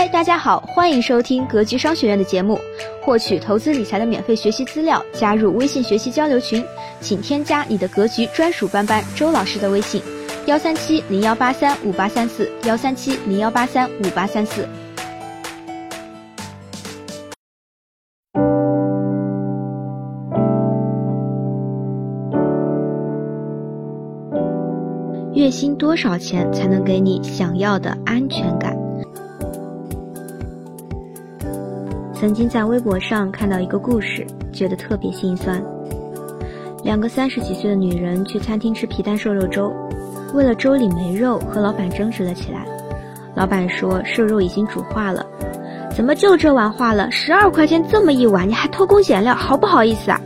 嗨，大家好，欢迎收听格局商学院的节目，获取投资理财的免费学习资料，加入微信学习交流群，请添加你的格局专属班班周老师的微信：幺三七零幺八三五八三四，幺三七零幺八三五八三四。月薪多少钱才能给你想要的安全感？曾经在微博上看到一个故事，觉得特别心酸。两个三十几岁的女人去餐厅吃皮蛋瘦肉粥，为了粥里没肉，和老板争执了起来。老板说瘦肉已经煮化了，怎么就这碗化了？十二块钱这么一碗，你还偷工减料，好不好意思啊？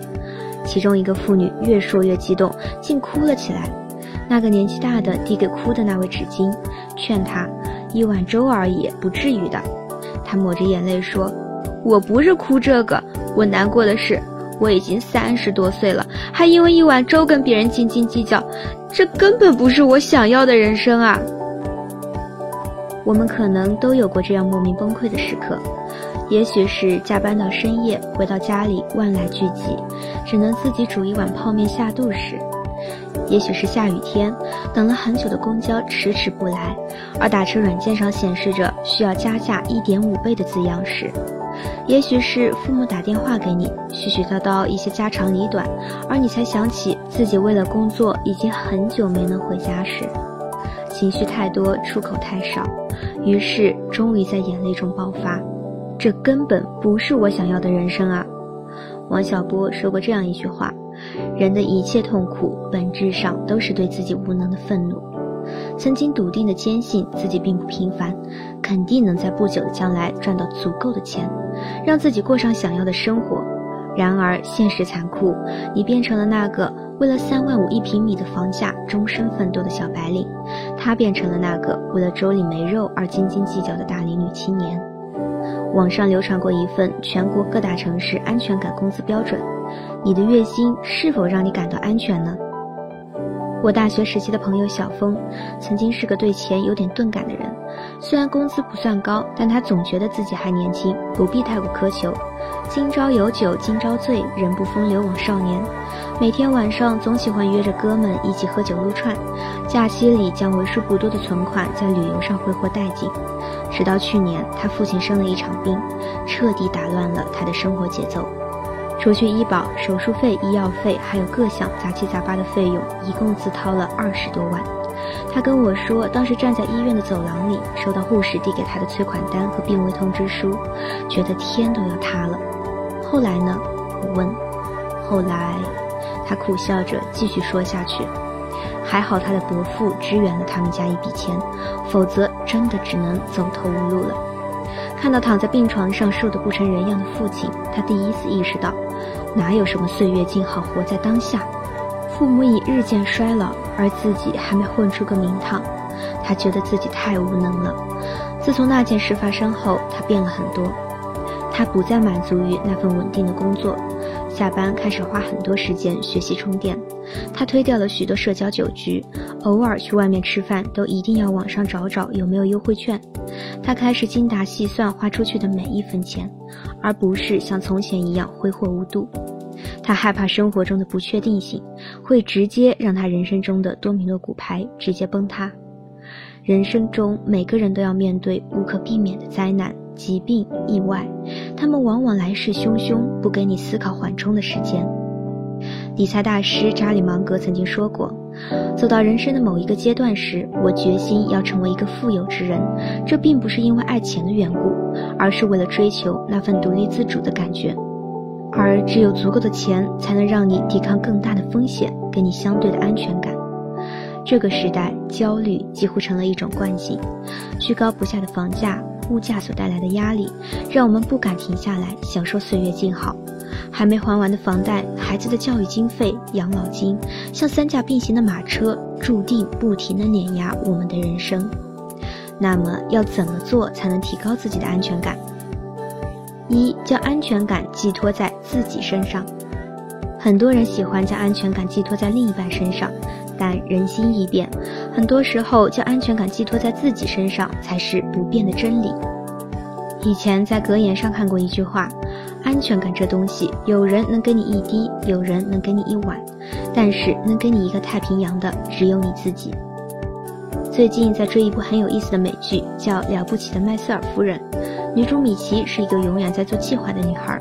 其中一个妇女越说越激动，竟哭了起来。那个年纪大的递给哭的那位纸巾，劝她一碗粥而已，不至于的。她抹着眼泪说。我不是哭这个，我难过的是，我已经三十多岁了，还因为一碗粥跟别人斤斤计较，这根本不是我想要的人生啊！我们可能都有过这样莫名崩溃的时刻，也许是加班到深夜，回到家里万籁俱寂，只能自己煮一碗泡面下肚时；也许是下雨天，等了很久的公交迟迟不来，而打车软件上显示着需要加价一点五倍的字样时。也许是父母打电话给你，絮絮叨叨一些家长里短，而你才想起自己为了工作已经很久没能回家时，情绪太多，出口太少，于是终于在眼泪中爆发。这根本不是我想要的人生啊！王小波说过这样一句话：人的一切痛苦，本质上都是对自己无能的愤怒。曾经笃定的坚信自己并不平凡，肯定能在不久的将来赚到足够的钱，让自己过上想要的生活。然而现实残酷，你变成了那个为了三万五一平米的房价终身奋斗的小白领，他变成了那个为了粥里没肉而斤斤计较的大龄女青年。网上流传过一份全国各大城市安全感工资标准，你的月薪是否让你感到安全呢？我大学时期的朋友小峰，曾经是个对钱有点钝感的人。虽然工资不算高，但他总觉得自己还年轻，不必太过苛求。今朝有酒今朝醉，人不风流枉少年。每天晚上总喜欢约着哥们一起喝酒撸串，假期里将为数不多的存款在旅游上挥霍殆尽。直到去年，他父亲生了一场病，彻底打乱了他的生活节奏。除去医保、手术费、医药费，还有各项杂七杂八的费用，一共自掏了二十多万。他跟我说，当时站在医院的走廊里，收到护士递给他的催款单和病危通知书，觉得天都要塌了。后来呢？我问。后来，他苦笑着继续说下去。还好他的伯父支援了他们家一笔钱，否则真的只能走投无路了。看到躺在病床上瘦得不成人样的父亲，他第一次意识到。哪有什么岁月静好，活在当下？父母已日渐衰老，而自己还没混出个名堂，他觉得自己太无能了。自从那件事发生后，他变了很多。他不再满足于那份稳定的工作，下班开始花很多时间学习充电。他推掉了许多社交酒局，偶尔去外面吃饭都一定要网上找找有没有优惠券。他开始精打细算花出去的每一分钱，而不是像从前一样挥霍无度。他害怕生活中的不确定性会直接让他人生中的多米诺骨牌直接崩塌。人生中每个人都要面对无可避免的灾难、疾病、意外，他们往往来势汹汹，不给你思考缓冲的时间。理财大师查理芒格曾经说过：“走到人生的某一个阶段时，我决心要成为一个富有之人。这并不是因为爱钱的缘故，而是为了追求那份独立自主的感觉。而只有足够的钱，才能让你抵抗更大的风险，给你相对的安全感。这个时代，焦虑几乎成了一种惯性。居高不下的房价、物价所带来的压力，让我们不敢停下来享受岁月静好。”还没还完的房贷、孩子的教育经费、养老金，像三架并行的马车，注定不停地碾压我们的人生。那么，要怎么做才能提高自己的安全感？一，将安全感寄托在自己身上。很多人喜欢将安全感寄托在另一半身上，但人心易变，很多时候将安全感寄托在自己身上才是不变的真理。以前在格言上看过一句话：“安全感这东西，有人能给你一滴，有人能给你一碗，但是能给你一个太平洋的，只有你自己。”最近在追一部很有意思的美剧，叫《了不起的麦瑟尔夫人》。女主米奇是一个永远在做计划的女孩，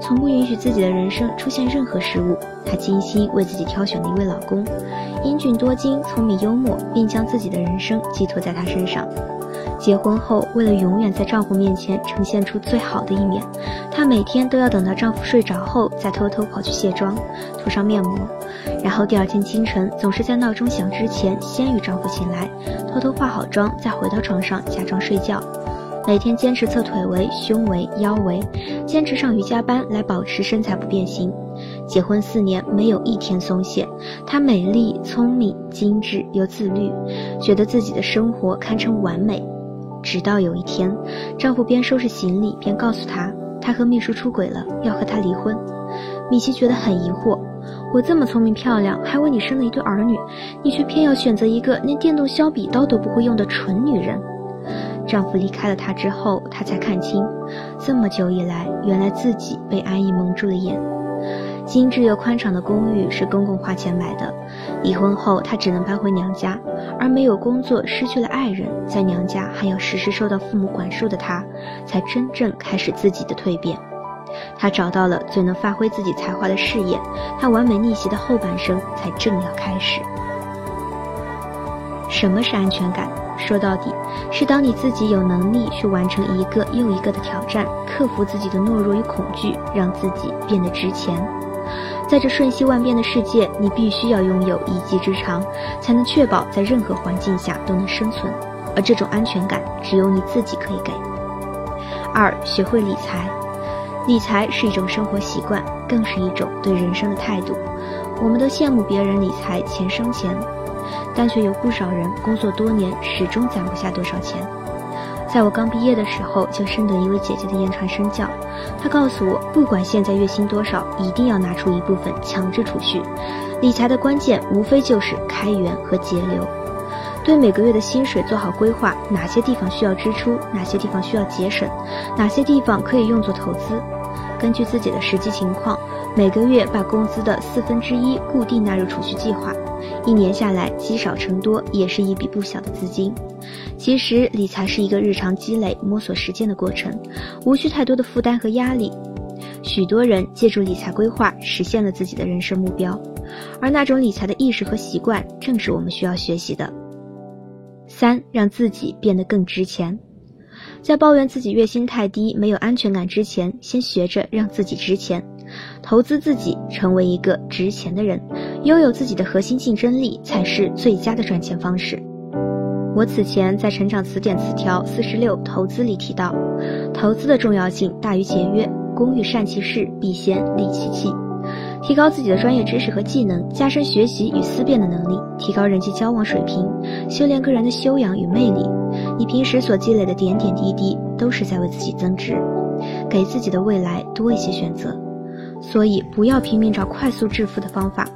从不允许自己的人生出现任何失误。她精心为自己挑选了一位老公，英俊多金、聪明幽默，并将自己的人生寄托在他身上。结婚后，为了永远在丈夫面前呈现出最好的一面，她每天都要等到丈夫睡着后，再偷偷跑去卸妆，涂上面膜，然后第二天清晨总是在闹钟响之前先与丈夫醒来，偷偷化好妆，再回到床上假装睡觉。每天坚持测腿围、胸围、腰围，坚持上瑜伽班来保持身材不变形。结婚四年没有一天松懈，她美丽、聪明、精致又自律，觉得自己的生活堪称完美。直到有一天，丈夫边收拾行李边告诉她，他和秘书出轨了，要和她离婚。米奇觉得很疑惑：我这么聪明漂亮，还为你生了一对儿女，你却偏要选择一个连电动削笔刀都不会用的蠢女人。丈夫离开了她之后，她才看清，这么久以来，原来自己被安逸蒙住了眼。精致又宽敞的公寓是公公花钱买的。离婚后，她只能搬回娘家，而没有工作、失去了爱人，在娘家还要时时受到父母管束的她，才真正开始自己的蜕变。她找到了最能发挥自己才华的事业，她完美逆袭的后半生才正要开始。什么是安全感？说到底，是当你自己有能力去完成一个又一个的挑战，克服自己的懦弱与恐惧，让自己变得值钱。在这瞬息万变的世界，你必须要拥有一技之长，才能确保在任何环境下都能生存。而这种安全感，只有你自己可以给。二，学会理财。理财是一种生活习惯，更是一种对人生的态度。我们都羡慕别人理财钱生钱。但却有不少人工作多年，始终攒不下多少钱。在我刚毕业的时候，就深得一位姐姐的言传身教。她告诉我，不管现在月薪多少，一定要拿出一部分强制储蓄。理财的关键无非就是开源和节流，对每个月的薪水做好规划，哪些地方需要支出，哪些地方需要节省，哪些地方可以用作投资。根据自己的实际情况，每个月把工资的四分之一固定纳入储蓄计划。一年下来，积少成多，也是一笔不小的资金。其实，理财是一个日常积累、摸索实践的过程，无需太多的负担和压力。许多人借助理财规划实现了自己的人生目标，而那种理财的意识和习惯，正是我们需要学习的。三，让自己变得更值钱。在抱怨自己月薪太低、没有安全感之前，先学着让自己值钱。投资自己，成为一个值钱的人，拥有自己的核心竞争力，才是最佳的赚钱方式。我此前在《成长词典》词条四十六投资里提到，投资的重要性大于节约。工欲善其事，必先利其器。提高自己的专业知识和技能，加深学习与思辨的能力，提高人际交往水平，修炼个人的修养与魅力。你平时所积累的点点滴滴，都是在为自己增值，给自己的未来多一些选择。所以，不要拼命找快速致富的方法，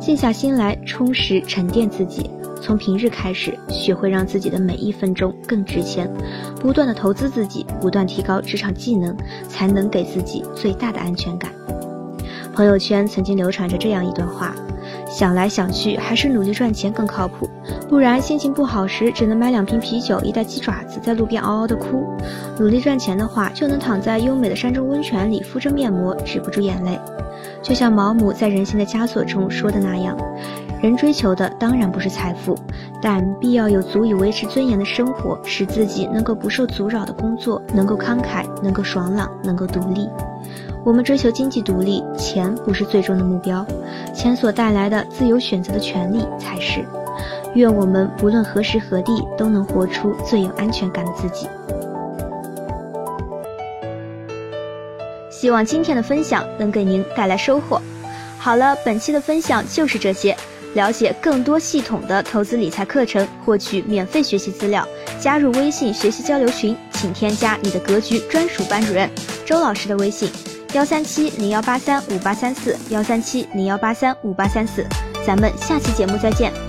静下心来充实沉淀自己。从平日开始，学会让自己的每一分钟更值钱，不断的投资自己，不断提高职场技能，才能给自己最大的安全感。朋友圈曾经流传着这样一段话。想来想去，还是努力赚钱更靠谱。不然心情不好时，只能买两瓶啤酒、一袋鸡爪子，在路边嗷嗷的哭。努力赚钱的话，就能躺在优美的山中温泉里，敷着面膜，止不住眼泪。就像毛姆在《人性的枷锁》中说的那样，人追求的当然不是财富，但必要有足以维持尊严的生活，使自己能够不受阻扰的工作，能够慷慨，能够爽朗，能够独立。我们追求经济独立，钱不是最终的目标，钱所带来的自由选择的权利才是。愿我们不论何时何地，都能活出最有安全感的自己。希望今天的分享能给您带来收获。好了，本期的分享就是这些。了解更多系统的投资理财课程，获取免费学习资料，加入微信学习交流群，请添加你的格局专属班主任周老师的微信。幺三七零幺八三五八三四，幺三七零幺八三五八三四，咱们下期节目再见。